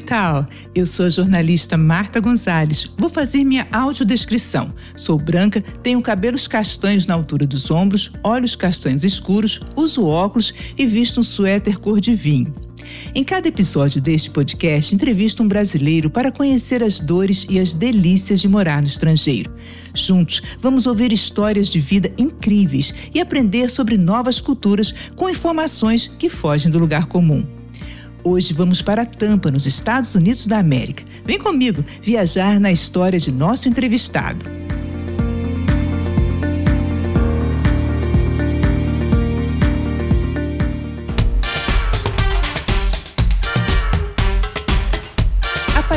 que tal? Eu sou a jornalista Marta Gonzalez. Vou fazer minha audiodescrição. Sou branca, tenho cabelos castanhos na altura dos ombros, olhos castanhos escuros, uso óculos e visto um suéter cor de vinho. Em cada episódio deste podcast, entrevisto um brasileiro para conhecer as dores e as delícias de morar no estrangeiro. Juntos, vamos ouvir histórias de vida incríveis e aprender sobre novas culturas com informações que fogem do lugar comum. Hoje vamos para Tampa, nos Estados Unidos da América. Vem comigo viajar na história de nosso entrevistado.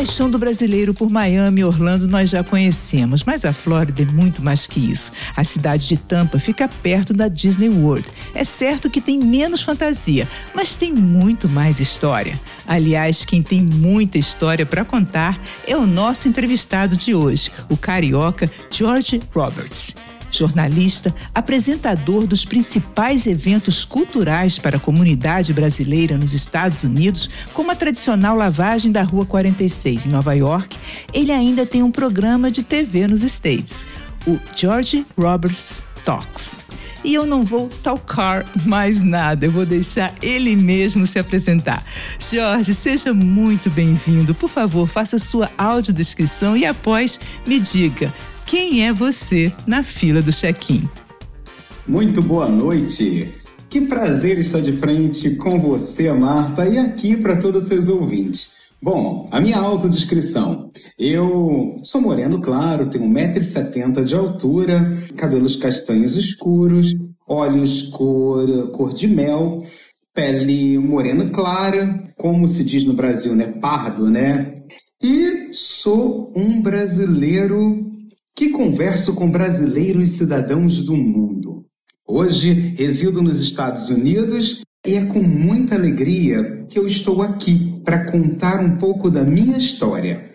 Paixão do brasileiro por Miami e Orlando nós já conhecemos, mas a Flórida é muito mais que isso. A cidade de Tampa fica perto da Disney World. É certo que tem menos fantasia, mas tem muito mais história. Aliás, quem tem muita história para contar é o nosso entrevistado de hoje, o carioca George Roberts jornalista, apresentador dos principais eventos culturais para a comunidade brasileira nos Estados Unidos, como a tradicional lavagem da Rua 46 em Nova York, ele ainda tem um programa de TV nos States, o George Roberts Talks. E eu não vou talcar mais nada, eu vou deixar ele mesmo se apresentar. Jorge, seja muito bem-vindo. Por favor, faça sua audiodescrição e após me diga quem é você na fila do check-in. Muito boa noite. Que prazer estar de frente com você, Marta, e aqui para todos os seus ouvintes. Bom, a minha autodescrição. Eu sou moreno claro, tenho 1,70m de altura, cabelos castanhos escuros, olhos cor, cor de mel, pele morena clara, como se diz no Brasil, né? Pardo, né? E sou um brasileiro que converso com brasileiros cidadãos do mundo. Hoje resido nos Estados Unidos e é com muita alegria que eu estou aqui para contar um pouco da minha história.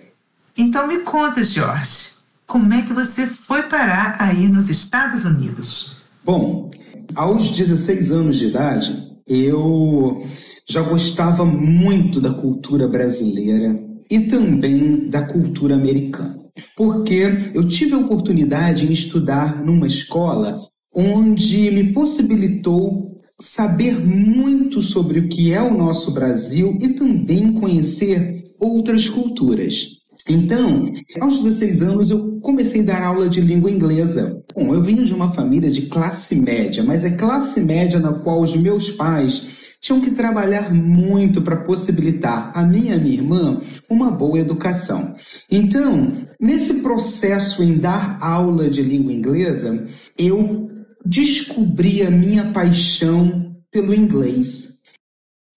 Então me conta, Jorge, como é que você foi parar aí nos Estados Unidos? Bom, aos 16 anos de idade, eu já gostava muito da cultura brasileira e também da cultura americana porque eu tive a oportunidade de estudar numa escola onde me possibilitou saber muito sobre o que é o nosso Brasil e também conhecer outras culturas. Então, aos 16 anos, eu comecei a dar aula de língua inglesa. Bom, eu venho de uma família de classe média, mas é classe média na qual os meus pais tinham que trabalhar muito para possibilitar a minha e minha irmã uma boa educação. Então, nesse processo em dar aula de língua inglesa, eu descobri a minha paixão pelo inglês.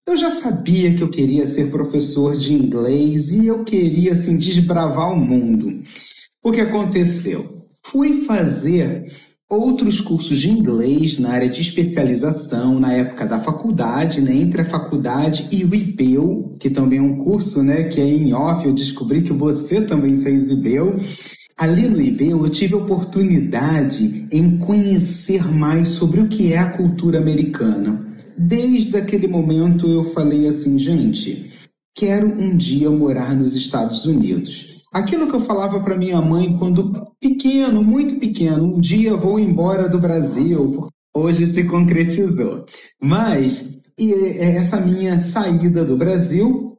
Eu já sabia que eu queria ser professor de inglês e eu queria assim desbravar o mundo. O que aconteceu? Fui fazer outros cursos de inglês na área de especialização na época da faculdade, né, entre a faculdade e o IBEL, que também é um curso né, que é em off, eu descobri que você também fez IBEL. Ali no IBEL eu tive oportunidade em conhecer mais sobre o que é a cultura americana. Desde aquele momento eu falei assim, gente, quero um dia morar nos Estados Unidos. Aquilo que eu falava para minha mãe quando pequeno, muito pequeno, um dia vou embora do Brasil, hoje se concretizou. Mas essa minha saída do Brasil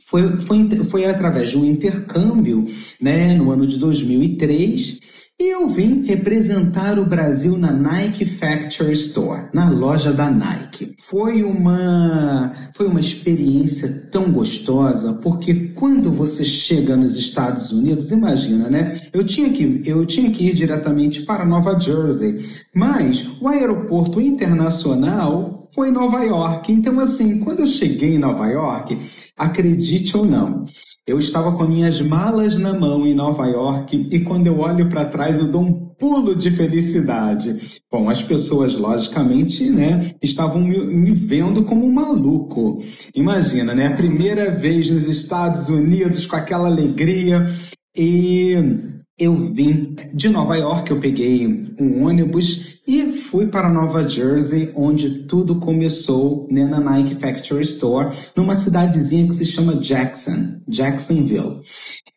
foi, foi, foi através de um intercâmbio né, no ano de 2003 e eu vim representar o Brasil na Nike Factory Store, na loja da Nike. Foi uma, foi uma experiência tão gostosa, porque quando você chega nos Estados Unidos, imagina, né? Eu tinha que, eu tinha que ir diretamente para Nova Jersey, mas o aeroporto internacional foi em Nova York. Então, assim, quando eu cheguei em Nova York, acredite ou não, eu estava com minhas malas na mão em Nova York e quando eu olho para trás eu dou um pulo de felicidade. Bom, as pessoas, logicamente, né, estavam me, vendo como um maluco. Imagina, né, a primeira vez nos Estados Unidos com aquela alegria e eu vim de Nova York, eu peguei um ônibus e fui para Nova Jersey, onde tudo começou né, na Nike Factory Store, numa cidadezinha que se chama Jackson, Jacksonville.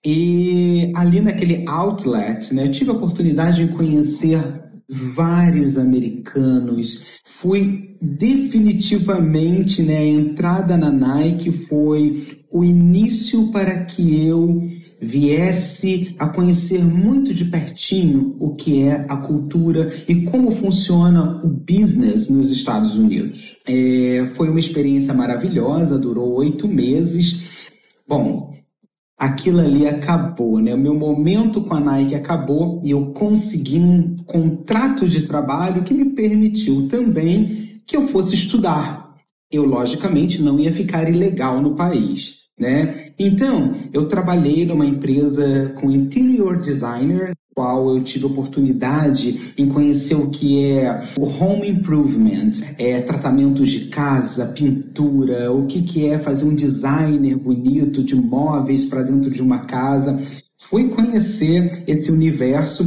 E ali naquele outlet, né, tive a oportunidade de conhecer vários americanos. Fui definitivamente, né, a entrada na Nike foi o início para que eu viesse a conhecer muito de pertinho o que é a cultura e como funciona o business nos Estados Unidos. É, foi uma experiência maravilhosa, durou oito meses. Bom, aquilo ali acabou, né? O meu momento com a Nike acabou e eu consegui um contrato de trabalho que me permitiu também que eu fosse estudar. Eu, logicamente, não ia ficar ilegal no país. Né? Então, eu trabalhei numa empresa com interior designer, qual eu tive oportunidade em conhecer o que é o home improvement, é tratamentos de casa, pintura, o que, que é fazer um designer bonito de móveis para dentro de uma casa. Fui conhecer esse universo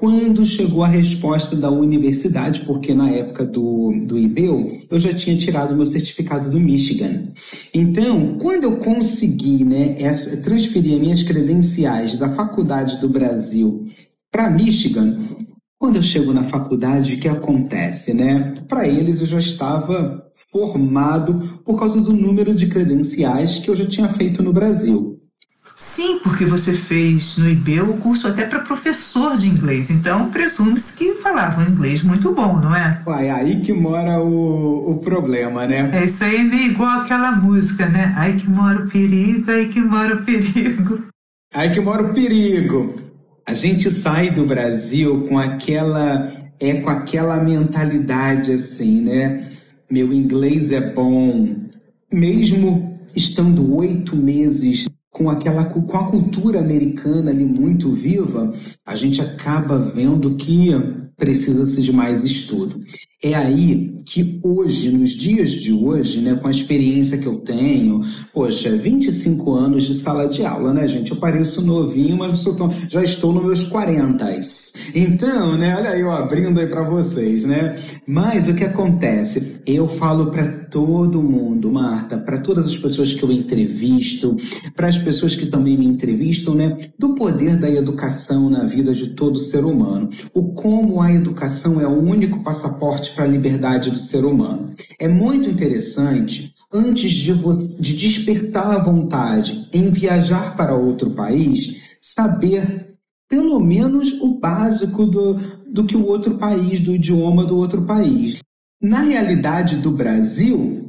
quando chegou a resposta da universidade, porque na época do, do IBEU, eu já tinha tirado meu certificado do Michigan. Então, quando eu consegui né, transferir minhas credenciais da faculdade do Brasil para Michigan, quando eu chego na faculdade, o que acontece, né? Para eles eu já estava formado por causa do número de credenciais que eu já tinha feito no Brasil. Sim, porque você fez no IB o curso até para professor de inglês, então presume-se que falava inglês muito bom, não é? Uai, aí que mora o, o problema, né? É isso aí, meio igual aquela música, né? Aí que mora o perigo, aí que mora o perigo. Aí que mora o perigo. A gente sai do Brasil com aquela é com aquela mentalidade assim, né? Meu inglês é bom, mesmo estando oito meses com aquela com a cultura americana ali muito viva, a gente acaba vendo que precisa-se de mais estudo. É aí que hoje, nos dias de hoje, né, com a experiência que eu tenho, poxa, 25 anos de sala de aula, né, gente? Eu pareço novinho, mas tô, já estou nos meus 40. Então, né, olha aí, eu abrindo aí para vocês, né? Mas o que acontece? Eu falo para todo mundo, Marta, para todas as pessoas que eu entrevisto, para as pessoas que também me entrevistam, né, do poder da educação na vida de todo ser humano. O como a educação é o único passaporte para a liberdade do ser humano. É muito interessante antes de, de despertar a vontade em viajar para outro país, saber pelo menos o básico do, do que o outro país, do idioma do outro país. Na realidade do Brasil,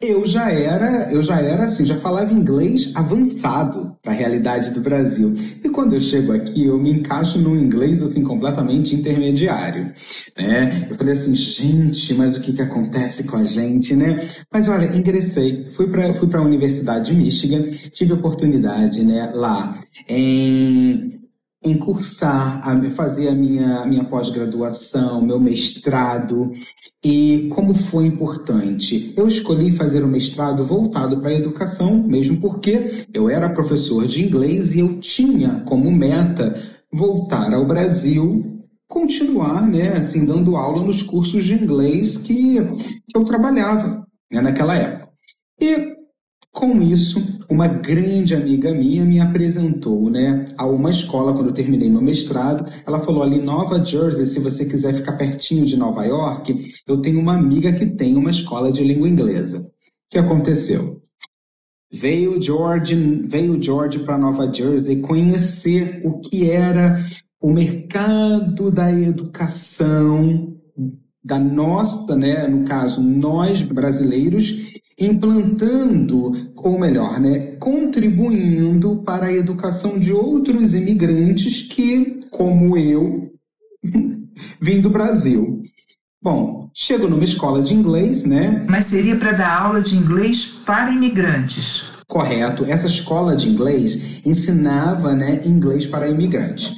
eu já era, eu já era assim, já falava inglês avançado para a realidade do Brasil. E quando eu chego aqui, eu me encaixo num inglês assim completamente intermediário, né? Eu falei assim, gente, mas o que que acontece com a gente, né? Mas olha, ingressei, fui para fui para a Universidade de Michigan, tive oportunidade, né, lá em em cursar, a fazer a minha, minha pós-graduação, meu mestrado, e como foi importante. Eu escolhi fazer um mestrado voltado para a educação, mesmo porque eu era professor de inglês e eu tinha como meta voltar ao Brasil, continuar, né, assim, dando aula nos cursos de inglês que, que eu trabalhava né, naquela época. E com isso, uma grande amiga minha me apresentou né, a uma escola quando eu terminei meu mestrado. Ela falou ali, Nova Jersey, se você quiser ficar pertinho de Nova York, eu tenho uma amiga que tem uma escola de língua inglesa. O que aconteceu? Veio George, veio George para Nova Jersey conhecer o que era o mercado da educação da nossa, né, no caso, nós brasileiros, implantando, ou melhor, né, contribuindo para a educação de outros imigrantes que, como eu, vim do Brasil. Bom, chego numa escola de inglês, né? Mas seria para dar aula de inglês para imigrantes. Correto. Essa escola de inglês ensinava, né, inglês para imigrantes.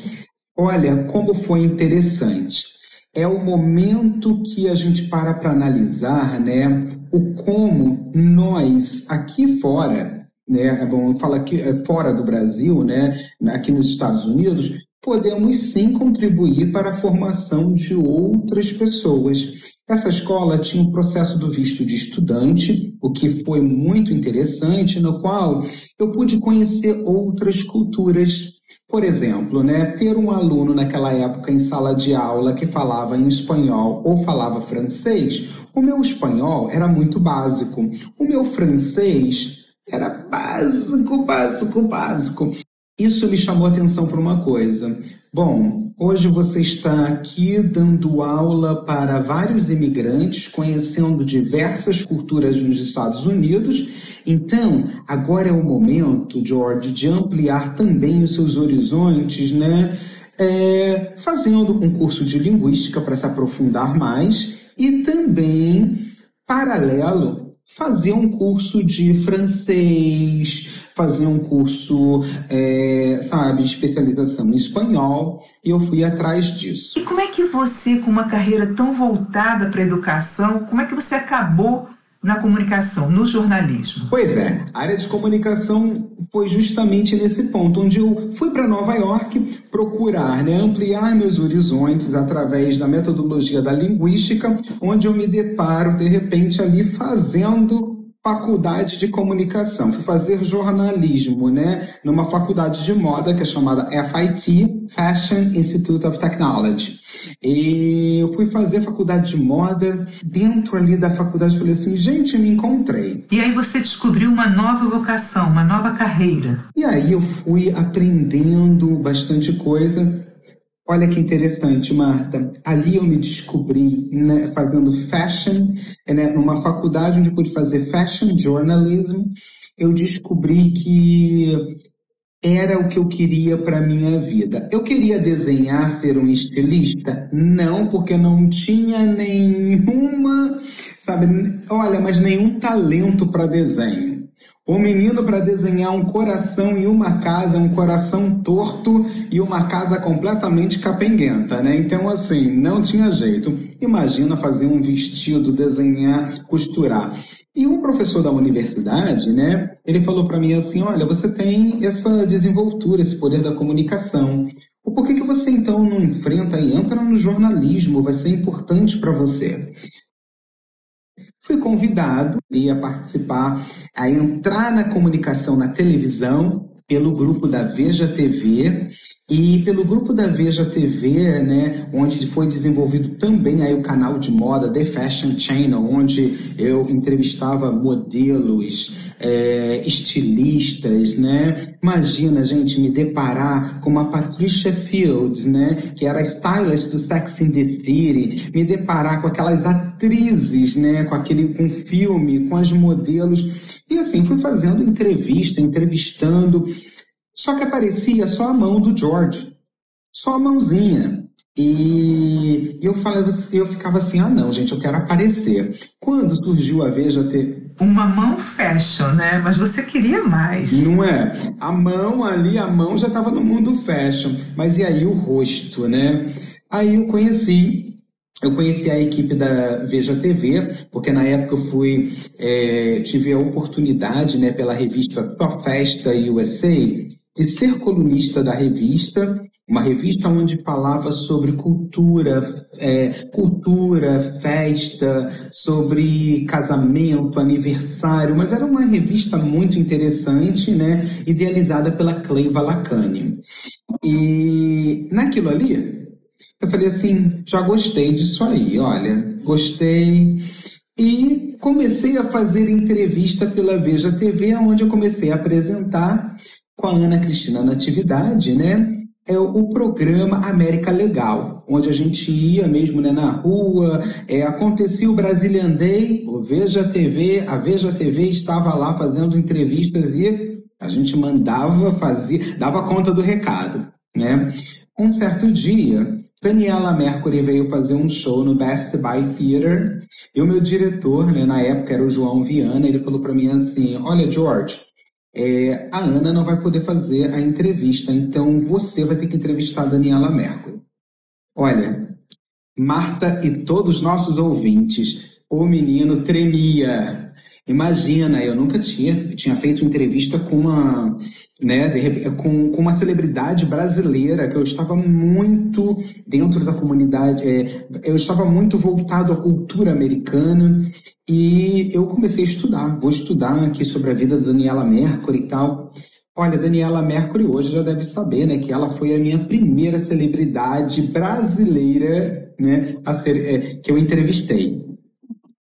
Olha como foi interessante. É o momento que a gente para para analisar, né, o como nós aqui fora, né, vamos falar aqui é, fora do Brasil, né, aqui nos Estados Unidos, podemos sim contribuir para a formação de outras pessoas. Essa escola tinha o um processo do visto de estudante, o que foi muito interessante, no qual eu pude conhecer outras culturas. Por exemplo, né, ter um aluno naquela época em sala de aula que falava em espanhol ou falava francês, o meu espanhol era muito básico. O meu francês era básico, básico, básico. Isso me chamou atenção para uma coisa. Bom, hoje você está aqui dando aula para vários imigrantes, conhecendo diversas culturas nos Estados Unidos. Então, agora é o momento, George, de ampliar também os seus horizontes, né? É, fazendo um curso de linguística para se aprofundar mais e também, paralelo, fazer um curso de francês, fazer um curso, é, sabe, especialização em espanhol, e eu fui atrás disso. E como é que você, com uma carreira tão voltada para a educação, como é que você acabou na comunicação, no jornalismo? Pois é, a área de comunicação foi justamente nesse ponto, onde eu fui para Nova York procurar né, ampliar meus horizontes através da metodologia da linguística, onde eu me deparo, de repente, ali fazendo faculdade de comunicação. Fui fazer jornalismo, né, numa faculdade de moda que é chamada FIT, Fashion Institute of Technology. E eu fui fazer faculdade de moda. Dentro ali da faculdade, falei assim, gente, me encontrei. E aí você descobriu uma nova vocação, uma nova carreira. E aí eu fui aprendendo bastante coisa Olha que interessante, Marta. Ali eu me descobri né, fazendo fashion, né, numa faculdade onde pude fazer fashion journalism. Eu descobri que era o que eu queria para minha vida. Eu queria desenhar, ser um estilista? Não, porque não tinha nenhuma, sabe, olha, mas nenhum talento para desenho. O menino para desenhar um coração e uma casa, um coração torto e uma casa completamente capenguenta, né? Então, assim, não tinha jeito. Imagina fazer um vestido, desenhar, costurar. E um professor da universidade, né, ele falou para mim assim, olha, você tem essa desenvoltura, esse poder da comunicação. Por que, que você então não enfrenta e entra no jornalismo? Vai ser importante para você. Fui convidado a participar, a entrar na comunicação na televisão pelo grupo da Veja TV e pelo grupo da Veja TV, né, onde foi desenvolvido também aí o canal de moda The Fashion Channel, onde eu entrevistava modelos, é, estilistas, né? Imagina, gente, me deparar com uma Patricia Fields, né, que era stylist do Sex in the City, me deparar com aquelas atrizes, né, com aquele com filme, com as modelos. E assim, fui fazendo entrevista, entrevistando só que aparecia só a mão do George, só a mãozinha. E eu falei, eu ficava assim, ah não, gente, eu quero aparecer. Quando surgiu a Veja ter uma mão fashion, né? Mas você queria mais. Não é? A mão ali, a mão já estava no mundo fashion, mas e aí o rosto, né? Aí eu conheci eu conheci a equipe da Veja TV, porque na época eu fui, é, tive a oportunidade, né, pela revista Top Festa USA, de ser colunista da revista, uma revista onde falava sobre cultura, é, cultura, festa, sobre casamento, aniversário, mas era uma revista muito interessante, né, idealizada pela Cleiva Lacani. E naquilo ali, eu falei assim, já gostei disso aí, olha, gostei. E comecei a fazer entrevista pela Veja TV, onde eu comecei a apresentar com a Ana Cristina Natividade, né? É o programa América Legal, onde a gente ia mesmo né, na rua, é, acontecia o Brazilian Day, o Veja TV, a Veja TV estava lá fazendo entrevistas e a gente mandava, fazia, dava conta do recado, né? Um certo dia, Daniela Mercury veio fazer um show no Best Buy Theater e o meu diretor, né, na época era o João Viana, ele falou para mim assim, olha George, é, a Ana não vai poder fazer a entrevista, então você vai ter que entrevistar a Daniela Mercury. Olha, Marta e todos os nossos ouvintes, o menino tremia. Imagina, eu nunca tinha, tinha feito entrevista com uma, né, de, com, com uma celebridade brasileira, que eu estava muito dentro da comunidade, é, eu estava muito voltado à cultura americana, e eu comecei a estudar. Vou estudar aqui sobre a vida da Daniela Mercury e tal. Olha, Daniela Mercury hoje já deve saber, né, que ela foi a minha primeira celebridade brasileira, né, a ser, é, que eu entrevistei.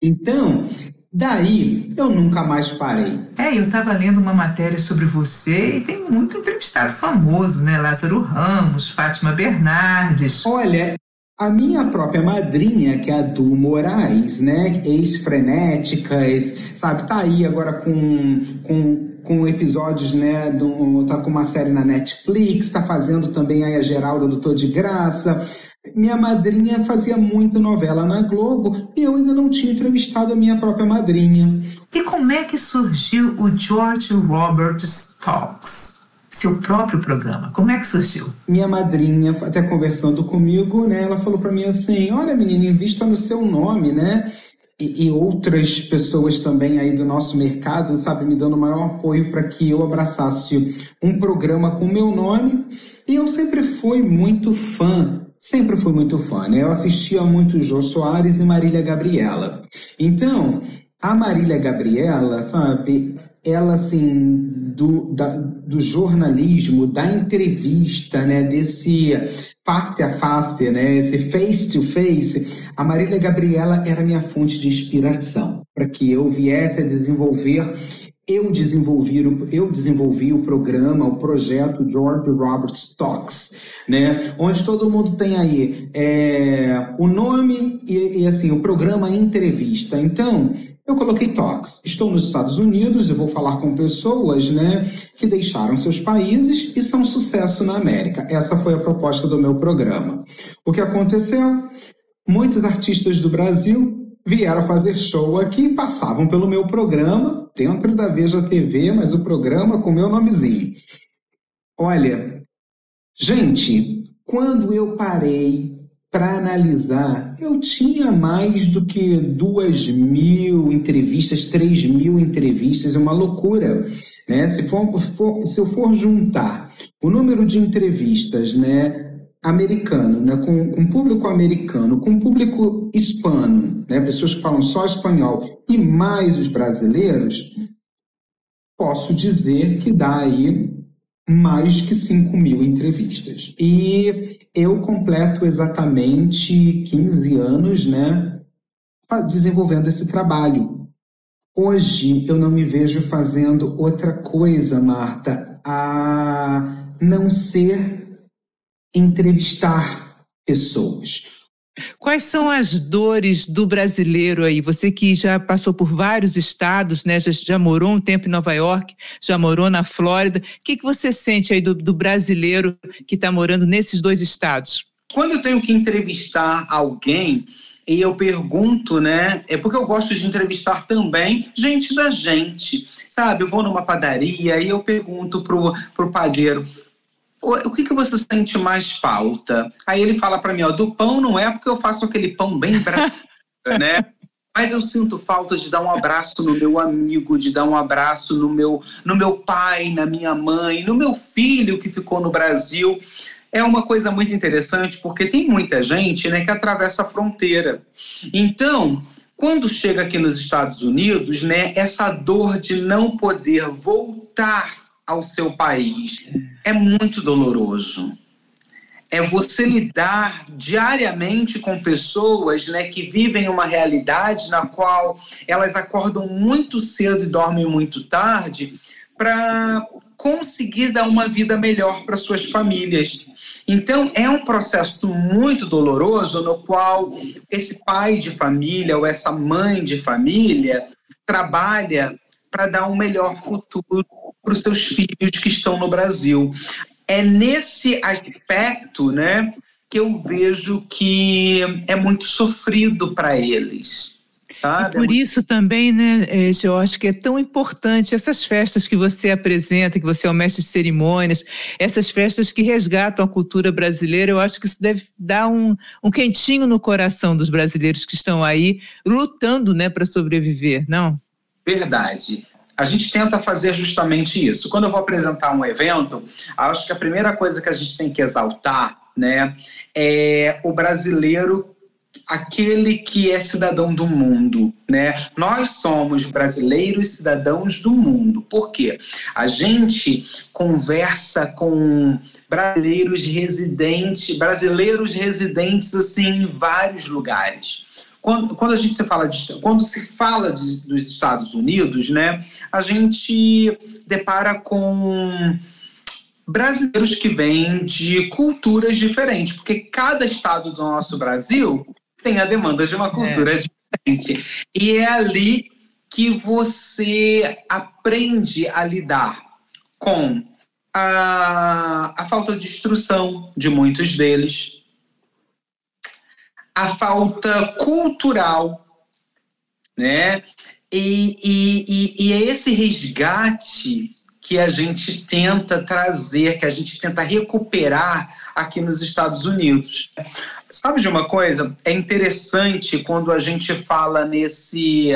Então, Daí, eu nunca mais parei. É, eu estava lendo uma matéria sobre você e tem muito entrevistado famoso, né? Lázaro Ramos, Fátima Bernardes. Olha, a minha própria madrinha, que é a Du Moraes, né? Ex-frenéticas, sabe? Tá aí agora com, com, com episódios, né? Do, tá com uma série na Netflix, tá fazendo também aí a Geralda do Tô de Graça. Minha madrinha fazia muita novela na Globo e eu ainda não tinha entrevistado a minha própria madrinha. E como é que surgiu o George Roberts Talks? Seu próprio programa, como é que surgiu? Minha madrinha, até conversando comigo, né, ela falou para mim assim: Olha, menina, invista no seu nome, né? E, e, outras pessoas também aí do nosso mercado, sabe, me dando maior apoio para que eu abraçasse um programa com meu nome. E eu sempre fui muito fã sempre fui muito fã, né? Eu assistia muito Jô Soares e Marília Gabriela. Então, a Marília Gabriela, sabe, ela assim, do, da, do jornalismo, da entrevista, né, desse face a face, né, esse face to face, a Marília Gabriela era minha fonte de inspiração para que eu viesse a desenvolver eu desenvolvi, eu desenvolvi o programa, o projeto George Roberts Talks, né? Onde todo mundo tem aí é, o nome e, e, assim o programa entrevista. Então eu coloquei Talks. Estou nos Estados Unidos e vou falar com pessoas, né, que deixaram seus países e são sucesso na América. Essa foi a proposta do meu programa. O que aconteceu? Muitos artistas do Brasil vieram fazer show aqui, passavam pelo meu programa, dentro da Veja TV, mas o programa com meu nomezinho. Olha, gente, quando eu parei para analisar, eu tinha mais do que duas mil entrevistas, três mil entrevistas, é uma loucura. Né? Se, for, se eu for juntar o número de entrevistas né, americano, né, com, com público americano, com público hispano, né, pessoas que falam só espanhol, e mais os brasileiros, posso dizer que dá aí mais que 5 mil entrevistas. E eu completo exatamente 15 anos né, desenvolvendo esse trabalho. Hoje eu não me vejo fazendo outra coisa, Marta, a não ser entrevistar pessoas. Quais são as dores do brasileiro aí? Você que já passou por vários estados, né? Já, já morou um tempo em Nova York, já morou na Flórida. O que, que você sente aí do, do brasileiro que está morando nesses dois estados? Quando eu tenho que entrevistar alguém, e eu pergunto, né? É porque eu gosto de entrevistar também gente da gente, sabe? Eu vou numa padaria e eu pergunto pro, pro padeiro: o que, que você sente mais falta? Aí ele fala para mim, ó, do pão não é porque eu faço aquele pão bem brasileiro, né? Mas eu sinto falta de dar um abraço no meu amigo, de dar um abraço no meu, no meu pai, na minha mãe, no meu filho que ficou no Brasil. É uma coisa muito interessante porque tem muita gente né, que atravessa a fronteira. Então, quando chega aqui nos Estados Unidos, né, essa dor de não poder voltar ao seu país é muito doloroso. É você lidar diariamente com pessoas né, que vivem uma realidade na qual elas acordam muito cedo e dormem muito tarde para conseguir dar uma vida melhor para suas famílias. Então, é um processo muito doloroso no qual esse pai de família ou essa mãe de família trabalha para dar um melhor futuro para os seus filhos que estão no Brasil. É nesse aspecto, né, que eu vejo que é muito sofrido para eles. Sabe? E por isso também, né, eu acho que é tão importante essas festas que você apresenta, que você é o mestre de cerimônias, essas festas que resgatam a cultura brasileira, eu acho que isso deve dar um, um quentinho no coração dos brasileiros que estão aí lutando, né, para sobreviver, não? Verdade. A gente tenta fazer justamente isso. Quando eu vou apresentar um evento, acho que a primeira coisa que a gente tem que exaltar né, é o brasileiro aquele que é cidadão do mundo, né? Nós somos brasileiros cidadãos do mundo. Por quê? A gente conversa com brasileiros residentes, brasileiros residentes assim em vários lugares. Quando, quando a gente se fala de, quando se fala de, dos Estados Unidos, né, a gente depara com brasileiros que vêm de culturas diferentes, porque cada estado do nosso Brasil tem a demanda de uma cultura é. diferente. E é ali que você aprende a lidar com a, a falta de instrução de muitos deles, a falta cultural, né? E, e, e, e é esse resgate que a gente tenta trazer, que a gente tenta recuperar aqui nos Estados Unidos. Sabe de uma coisa? É interessante quando a gente fala nesse.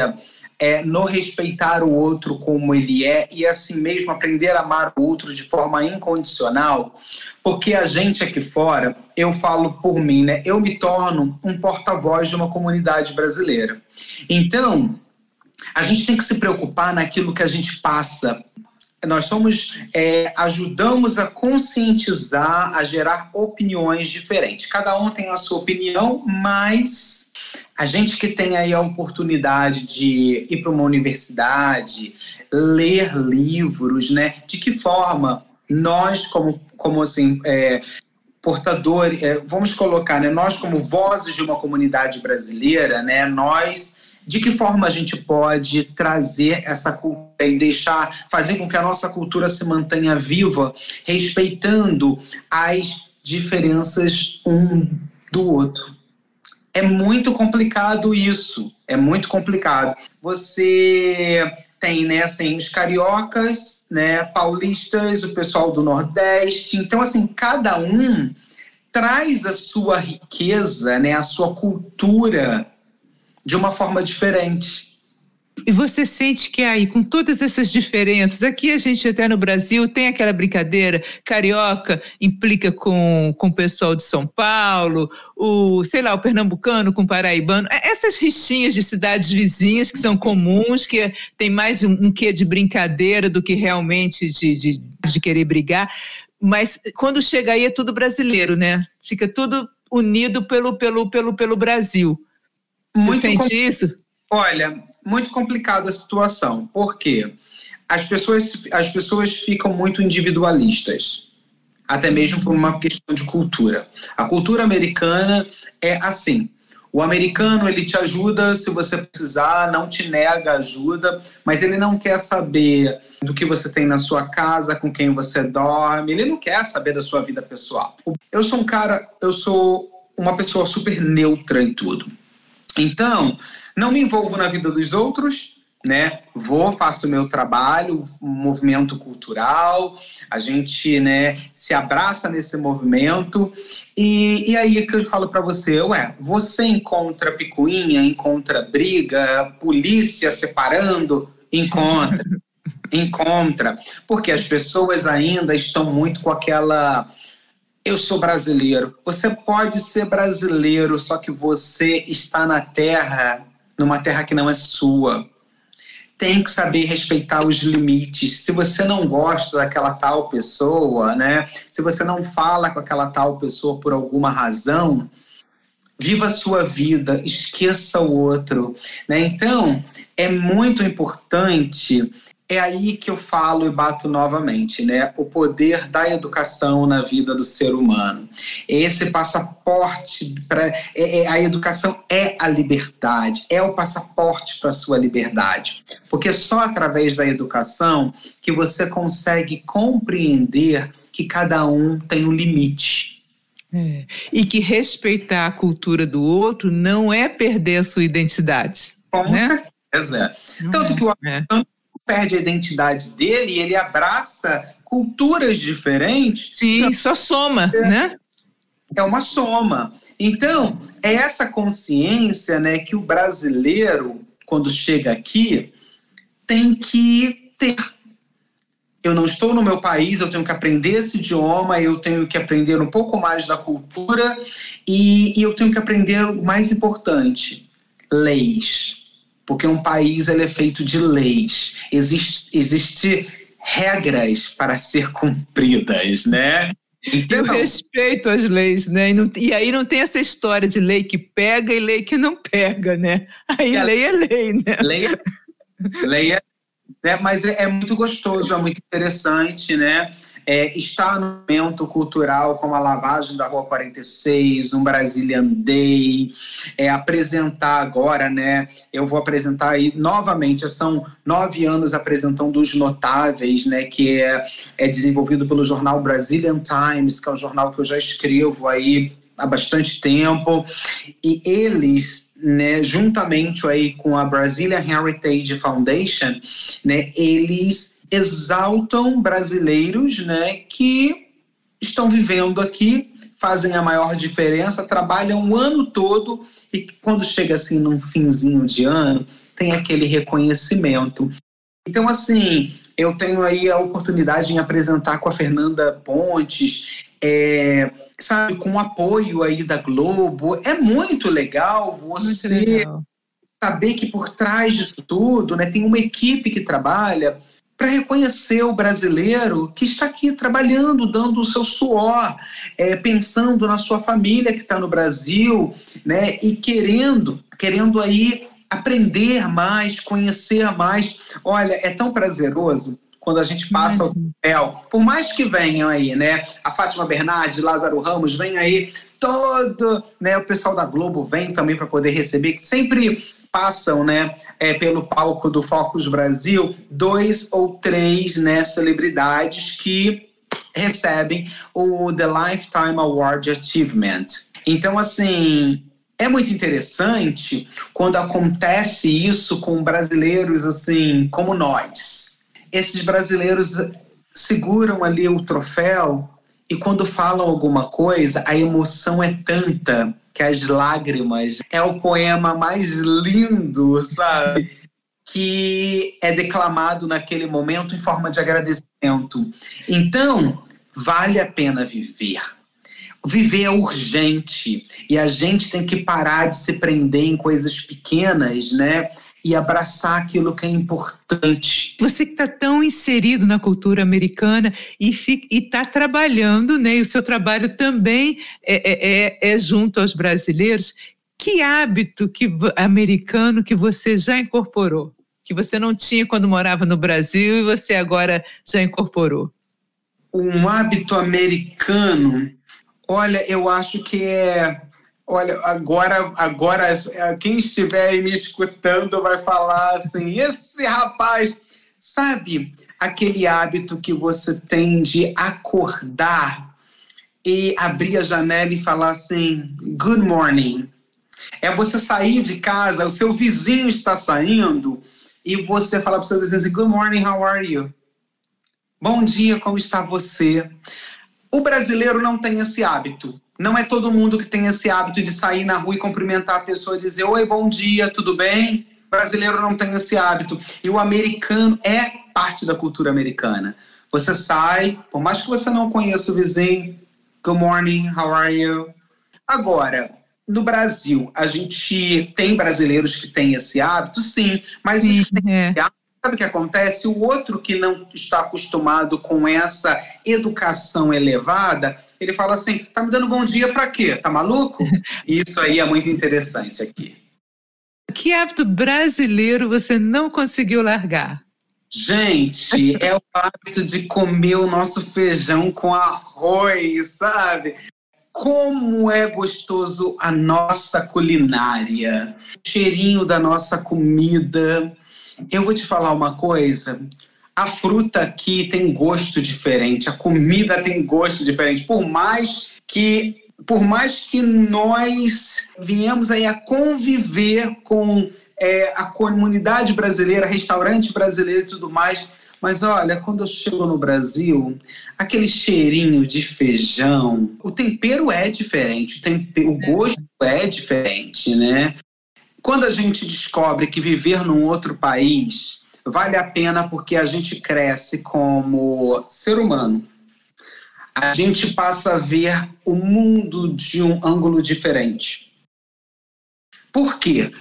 É, no respeitar o outro como ele é e assim mesmo aprender a amar o outro de forma incondicional, porque a gente aqui fora, eu falo por mim, né? Eu me torno um porta-voz de uma comunidade brasileira. Então, a gente tem que se preocupar naquilo que a gente passa nós somos é, ajudamos a conscientizar, a gerar opiniões diferentes. Cada um tem a sua opinião, mas a gente que tem aí a oportunidade de ir para uma universidade, ler livros, né? De que forma nós, como, como assim, é, portadores, é, vamos colocar, né? Nós como vozes de uma comunidade brasileira, né? Nós de que forma a gente pode trazer essa cultura e deixar, fazer com que a nossa cultura se mantenha viva, respeitando as diferenças um do outro. É muito complicado isso, é muito complicado. Você tem, né, assim, os cariocas, né, paulistas, o pessoal do Nordeste. Então, assim, cada um traz a sua riqueza, né, a sua cultura de uma forma diferente. E você sente que aí, com todas essas diferenças, aqui a gente até no Brasil tem aquela brincadeira, carioca implica com, com o pessoal de São Paulo, o, sei lá, o pernambucano com o paraibano, é, essas rixinhas de cidades vizinhas que são comuns, que tem mais um, um quê de brincadeira do que realmente de, de, de querer brigar, mas quando chega aí é tudo brasileiro, né? Fica tudo unido pelo, pelo, pelo, pelo Brasil. Muito Você sente isso? Olha, muito complicada a situação. Por quê? As pessoas, as pessoas ficam muito individualistas, até mesmo por uma questão de cultura. A cultura americana é assim. O americano ele te ajuda se você precisar, não te nega ajuda, mas ele não quer saber do que você tem na sua casa, com quem você dorme, ele não quer saber da sua vida pessoal. Eu sou um cara, eu sou uma pessoa super neutra em tudo. Então, não me envolvo na vida dos outros, né? Vou, faço o meu trabalho, movimento cultural, a gente, né, se abraça nesse movimento. E, e aí que eu falo para você, ué, você encontra picuinha, encontra briga, polícia separando? Encontra. encontra. Porque as pessoas ainda estão muito com aquela eu sou brasileiro. Você pode ser brasileiro, só que você está na terra, numa terra que não é sua. Tem que saber respeitar os limites. Se você não gosta daquela tal pessoa, né? Se você não fala com aquela tal pessoa por alguma razão, viva a sua vida, esqueça o outro, né? Então, é muito importante é aí que eu falo e bato novamente, né? O poder da educação na vida do ser humano. Esse passaporte para é, é, a educação é a liberdade, é o passaporte para a sua liberdade, porque só através da educação que você consegue compreender que cada um tem um limite. É. E que respeitar a cultura do outro não é perder a sua identidade. Com né? certeza. Tanto é. que o é perde a identidade dele e ele abraça culturas diferentes. Sim, então, só soma, é, né? É uma soma. Então, é essa consciência né, que o brasileiro, quando chega aqui, tem que ter. Eu não estou no meu país, eu tenho que aprender esse idioma, eu tenho que aprender um pouco mais da cultura e, e eu tenho que aprender o mais importante: leis. Porque um país ele é feito de leis. Existe, existe regras para ser cumpridas, né? Então, eu respeito as leis, né? E, não, e, aí não tem essa história de lei que pega e lei que não pega, né? Aí é, lei é lei, né? Lei é, lei é né? mas é, é muito gostoso, é muito interessante, né? É, estar no momento cultural como a lavagem da Rua 46, um Brazilian Day, é, apresentar agora, né? Eu vou apresentar aí novamente, são nove anos apresentando os notáveis, né? Que é, é desenvolvido pelo jornal Brazilian Times, que é um jornal que eu já escrevo aí há bastante tempo, e eles né, juntamente aí com a Brazilian Heritage Foundation, né, eles exaltam brasileiros né, que estão vivendo aqui, fazem a maior diferença, trabalham o ano todo e quando chega assim num finzinho de ano, tem aquele reconhecimento. Então, assim, eu tenho aí a oportunidade de apresentar com a Fernanda Pontes, é, sabe, com o apoio aí da Globo. É muito legal você muito legal. saber que por trás disso tudo, né, tem uma equipe que trabalha para reconhecer o brasileiro que está aqui trabalhando, dando o seu suor, é, pensando na sua família que está no Brasil, né, e querendo, querendo aí aprender mais, conhecer mais. Olha, é tão prazeroso quando a gente passa o papel, por mais que venham aí, né, a Fátima Bernardes, Lázaro Ramos, vem aí todo, né, o pessoal da Globo vem também para poder receber, que sempre passam, né, é, pelo palco do Focus Brasil, dois ou três, né, celebridades que recebem o The Lifetime Award Achievement. Então, assim, é muito interessante quando acontece isso com brasileiros assim como nós. Esses brasileiros seguram ali o troféu e quando falam alguma coisa, a emoção é tanta que as lágrimas é o poema mais lindo, sabe? Que é declamado naquele momento em forma de agradecimento. Então, vale a pena viver. Viver é urgente e a gente tem que parar de se prender em coisas pequenas, né? E abraçar aquilo que é importante. Você que está tão inserido na cultura americana e está trabalhando, né? E o seu trabalho também é, é, é, é junto aos brasileiros. Que hábito que, americano que você já incorporou? Que você não tinha quando morava no Brasil e você agora já incorporou? Um hábito americano, olha, eu acho que é Olha, agora, agora quem estiver aí me escutando vai falar assim: esse rapaz, sabe aquele hábito que você tem de acordar e abrir a janela e falar assim: good morning. É você sair de casa, o seu vizinho está saindo e você falar para o seu vizinho assim: good morning, how are you? Bom dia, como está você? O brasileiro não tem esse hábito. Não é todo mundo que tem esse hábito de sair na rua e cumprimentar a pessoa e dizer: Oi, bom dia, tudo bem? O brasileiro não tem esse hábito. E o americano é parte da cultura americana. Você sai, por mais que você não conheça o vizinho, good morning, how are you? Agora, no Brasil, a gente tem brasileiros que têm esse hábito, sim, mas sim, é. Sabe o que acontece? O outro que não está acostumado com essa educação elevada, ele fala assim: tá me dando bom dia para quê? Tá maluco? Isso aí é muito interessante aqui. Que hábito brasileiro você não conseguiu largar? Gente, é o hábito de comer o nosso feijão com arroz, sabe? Como é gostoso a nossa culinária, o cheirinho da nossa comida eu vou te falar uma coisa. A fruta aqui tem gosto diferente, a comida tem gosto diferente. Por mais que por mais que nós viemos aí a conviver com é, a comunidade brasileira, restaurante brasileiro e tudo mais, mas olha, quando eu chego no Brasil, aquele cheirinho de feijão, o tempero é diferente, o, tempero, o gosto é diferente, né? Quando a gente descobre que viver num outro país vale a pena porque a gente cresce como ser humano. A gente passa a ver o mundo de um ângulo diferente. Por quê?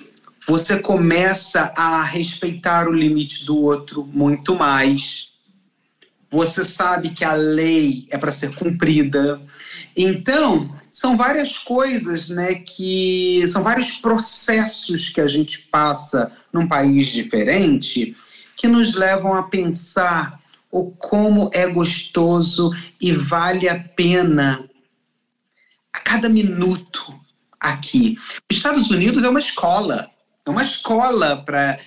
Você começa a respeitar o limite do outro muito mais. Você sabe que a lei é para ser cumprida. Então, são várias coisas, né, que são vários processos que a gente passa num país diferente que nos levam a pensar o como é gostoso e vale a pena a cada minuto aqui. Os Estados Unidos é uma escola, é uma escola para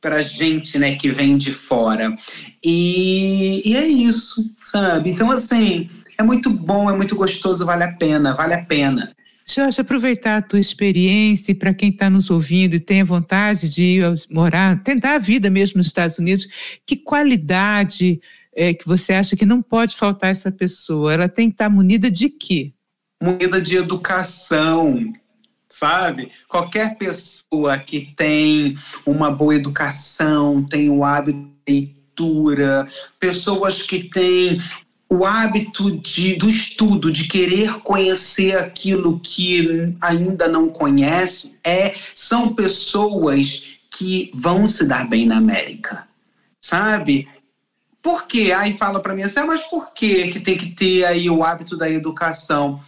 para gente, né, que vem de fora. E, e é isso, sabe? Então, assim, é muito bom, é muito gostoso, vale a pena, vale a pena. Jorge, aproveitar a tua experiência e para quem está nos ouvindo e tem vontade de ir morar, tentar a vida mesmo nos Estados Unidos, que qualidade é, que você acha que não pode faltar essa pessoa? Ela tem que estar tá munida de quê? Munida de educação, sabe? Qualquer pessoa que tem uma boa educação, tem o hábito de leitura, pessoas que têm o hábito de, do estudo, de querer conhecer aquilo que ainda não conhece, é, são pessoas que vão se dar bem na América, sabe? Por quê? Aí fala para mim assim, ah, mas por que que tem que ter aí o hábito da educação?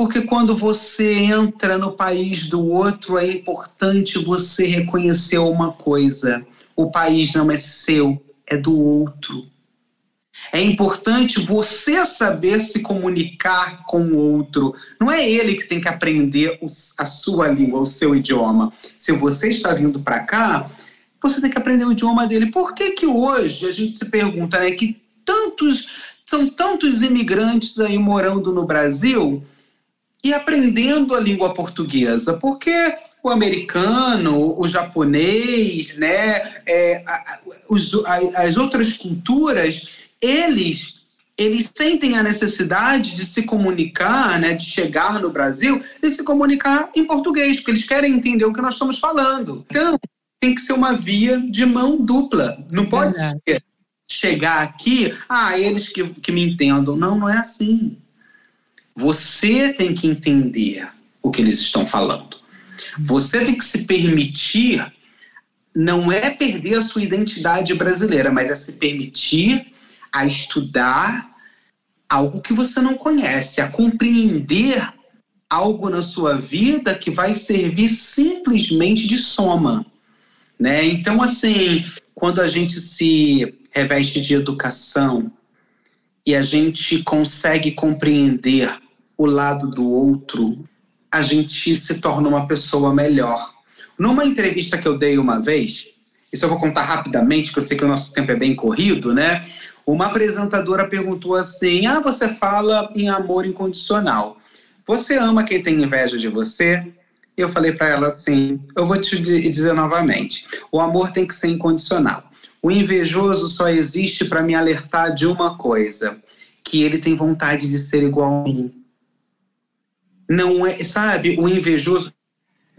Porque quando você entra no país do outro, é importante você reconhecer uma coisa: o país não é seu, é do outro. É importante você saber se comunicar com o outro. Não é ele que tem que aprender a sua língua, o seu idioma. Se você está vindo para cá, você tem que aprender o idioma dele. Por que que hoje a gente se pergunta, né, que tantos são tantos imigrantes aí morando no Brasil e aprendendo a língua portuguesa? Porque o americano, o japonês, né, é, os, as outras culturas, eles eles sentem a necessidade de se comunicar, né, de chegar no Brasil e se comunicar em português, porque eles querem entender o que nós estamos falando. Então, tem que ser uma via de mão dupla. Não pode Verdade. ser chegar aqui, ah, eles que, que me entendam. Não, não é assim. Você tem que entender o que eles estão falando. Você tem que se permitir, não é perder a sua identidade brasileira, mas é se permitir a estudar algo que você não conhece, a compreender algo na sua vida que vai servir simplesmente de soma. Né? Então, assim, quando a gente se reveste de educação e a gente consegue compreender o lado do outro, a gente se torna uma pessoa melhor. Numa entrevista que eu dei uma vez, isso eu vou contar rapidamente, porque eu sei que o nosso tempo é bem corrido, né? Uma apresentadora perguntou assim: Ah, você fala em amor incondicional. Você ama quem tem inveja de você? E eu falei para ela assim: eu vou te dizer novamente, o amor tem que ser incondicional. O invejoso só existe para me alertar de uma coisa: que ele tem vontade de ser igual a mim. Não é, sabe, o invejoso.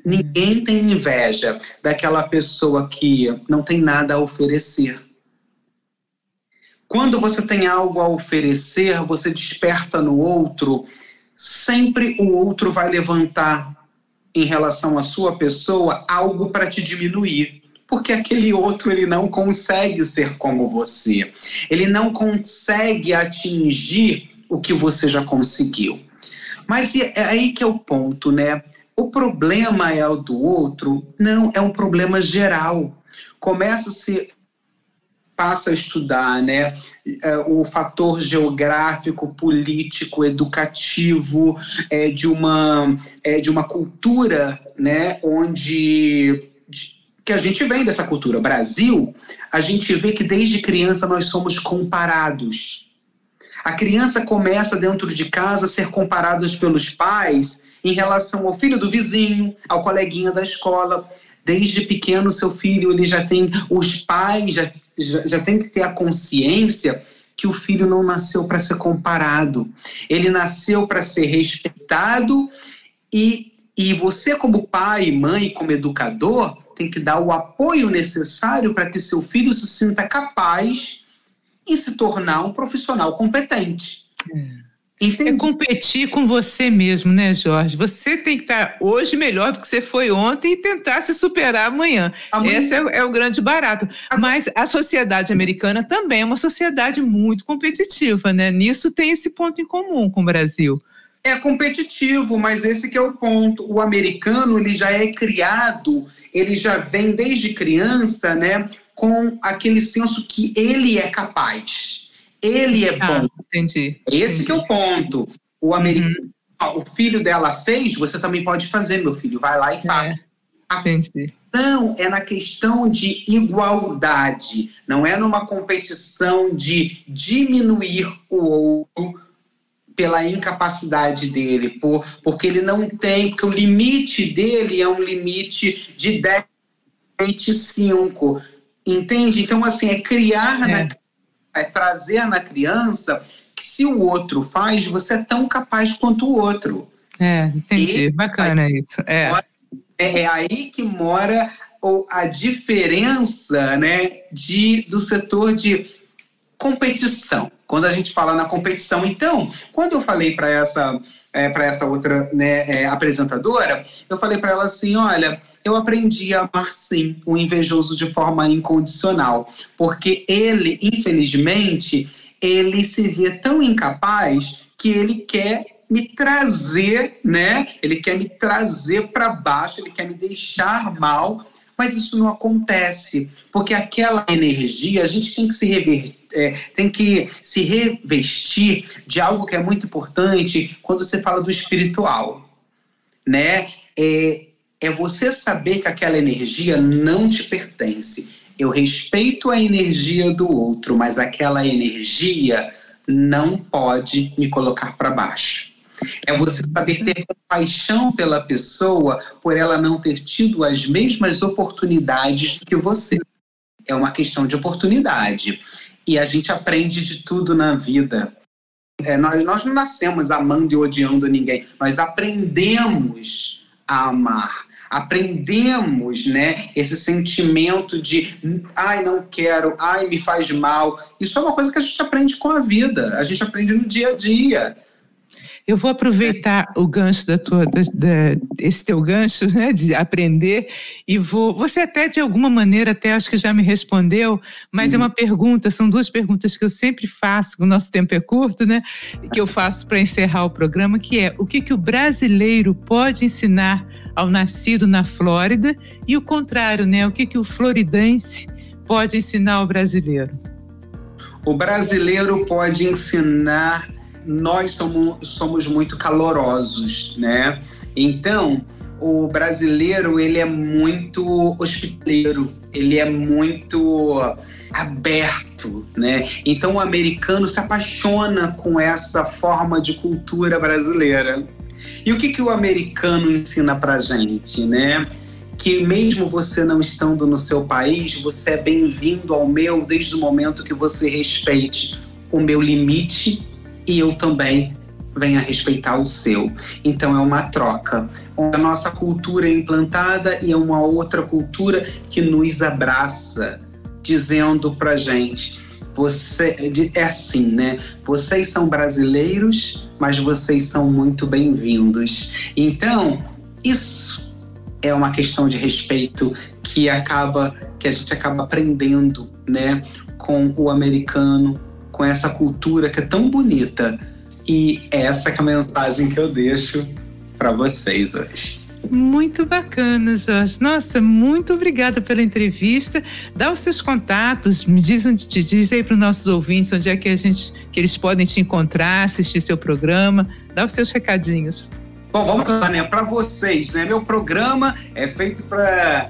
Ninguém tem inveja daquela pessoa que não tem nada a oferecer. Quando você tem algo a oferecer, você desperta no outro, sempre o outro vai levantar em relação à sua pessoa algo para te diminuir. Porque aquele outro ele não consegue ser como você. Ele não consegue atingir o que você já conseguiu. Mas é aí que é o ponto, né? O problema é o do outro? Não, é um problema geral. Começa-se passa a estudar né, é, o fator geográfico, político, educativo é, de, uma, é, de uma cultura né, onde que a gente vem dessa cultura. Brasil, a gente vê que desde criança nós somos comparados. A criança começa dentro de casa a ser comparada pelos pais em relação ao filho do vizinho, ao coleguinha da escola. Desde pequeno, seu filho ele já tem, os pais já, já, já tem que ter a consciência que o filho não nasceu para ser comparado. Ele nasceu para ser respeitado e, e você, como pai, mãe, como educador, tem que dar o apoio necessário para que seu filho se sinta capaz em se tornar um profissional competente. É. É competir com você mesmo, né, Jorge? Você tem que estar hoje melhor do que você foi ontem e tentar se superar amanhã. amanhã. Esse é, é, o grande barato. Mas a sociedade americana também é uma sociedade muito competitiva, né? Nisso tem esse ponto em comum com o Brasil. É competitivo, mas esse que é o ponto. O americano, ele já é criado, ele já vem desde criança, né, com aquele senso que ele é capaz ele é ah, bom. Entendi. Esse entendi. que é o ponto. O americano, uhum. o filho dela fez, você também pode fazer, meu filho. Vai lá e é, faça. É. Entendi. Então, é na questão de igualdade, não é numa competição de diminuir o outro pela incapacidade dele, por, porque ele não tem, porque o limite dele é um limite de 10, 25. Entende? Então, assim, é criar é. na é trazer na criança que se o outro faz, você é tão capaz quanto o outro. É, entendi. E Bacana aí, isso. É. é. é aí que mora a diferença né, de, do setor de competição. Quando a gente fala na competição, então, quando eu falei para essa, é, para essa outra né, é, apresentadora, eu falei para ela assim: olha, eu aprendi a amar sim o invejoso de forma incondicional, porque ele, infelizmente, ele se vê tão incapaz que ele quer me trazer, né? Ele quer me trazer para baixo, ele quer me deixar mal, mas isso não acontece, porque aquela energia a gente tem que se reverter. É, tem que se revestir de algo que é muito importante quando você fala do espiritual, né? É, é você saber que aquela energia não te pertence. Eu respeito a energia do outro, mas aquela energia não pode me colocar para baixo. É você saber ter compaixão pela pessoa por ela não ter tido as mesmas oportunidades que você. É uma questão de oportunidade. E a gente aprende de tudo na vida. É, nós, nós não nascemos amando e odiando ninguém, nós aprendemos a amar aprendemos, né, esse sentimento de ai, não quero, ai, me faz mal. Isso é uma coisa que a gente aprende com a vida, a gente aprende no dia a dia. Eu vou aproveitar o gancho da tua, da, da, esse teu gancho, né, de aprender, e vou. Você até de alguma maneira até acho que já me respondeu, mas é uhum. é uma pergunta. São duas perguntas que eu sempre faço. O nosso tempo é curto, né? Que eu faço para encerrar o programa, que é o que que o brasileiro pode ensinar ao nascido na Flórida e o contrário, né? O que que o floridense pode ensinar ao brasileiro? O brasileiro pode ensinar nós somos, somos muito calorosos, né? Então, o brasileiro, ele é muito hospitaleiro, ele é muito aberto, né? Então, o americano se apaixona com essa forma de cultura brasileira. E o que, que o americano ensina pra gente, né? que mesmo você não estando no seu país, você é bem-vindo ao meu desde o momento que você respeite o meu limite e eu também venha respeitar o seu. Então é uma troca. A nossa cultura é implantada e é uma outra cultura que nos abraça, dizendo pra gente: você é assim, né? Vocês são brasileiros, mas vocês são muito bem-vindos. Então, isso é uma questão de respeito que acaba que a gente acaba aprendendo, né, com o americano, com essa cultura que é tão bonita. E essa é a mensagem que eu deixo para vocês hoje. Muito bacana, Jorge. Nossa, muito obrigada pela entrevista. Dá os seus contatos, me diz, diz aí para os nossos ouvintes onde é que a gente que eles podem te encontrar, assistir seu programa. Dá os seus recadinhos. Bom, vamos lá, né? Para vocês, né? Meu programa é feito para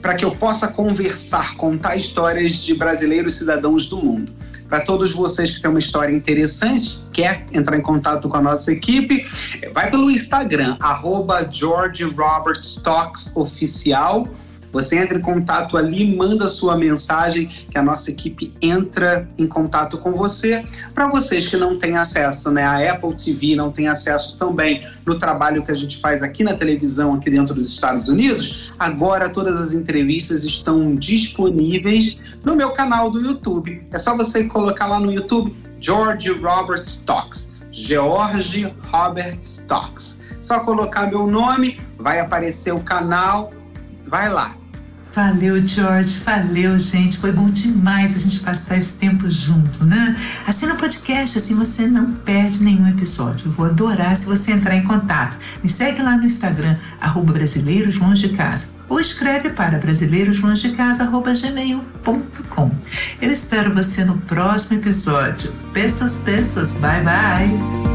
para que eu possa conversar, contar histórias de brasileiros cidadãos do mundo. Para todos vocês que têm uma história interessante, quer entrar em contato com a nossa equipe, vai pelo Instagram, arroba George Talks Oficial, Você entra em contato ali, manda sua mensagem que a nossa equipe entra em contato com você. Para vocês que não têm acesso, né, a Apple TV não tem acesso também no trabalho que a gente faz aqui na televisão aqui dentro dos Estados Unidos, agora todas as entrevistas estão disponíveis no meu canal do YouTube. É só você colocar lá no YouTube George Robert Stocks. George Robert Stocks. Só colocar meu nome, vai aparecer o canal, vai lá. Valeu, George. Valeu, gente. Foi bom demais a gente passar esse tempo junto, né? Assina o podcast, assim você não perde nenhum episódio. Eu vou adorar se você entrar em contato. Me segue lá no Instagram, arroba Brasileiros Longe de Casa. Ou escreve para brasileiroslongedecasa.gmail.com. Eu espero você no próximo episódio. Beijos, beijos. Bye, bye.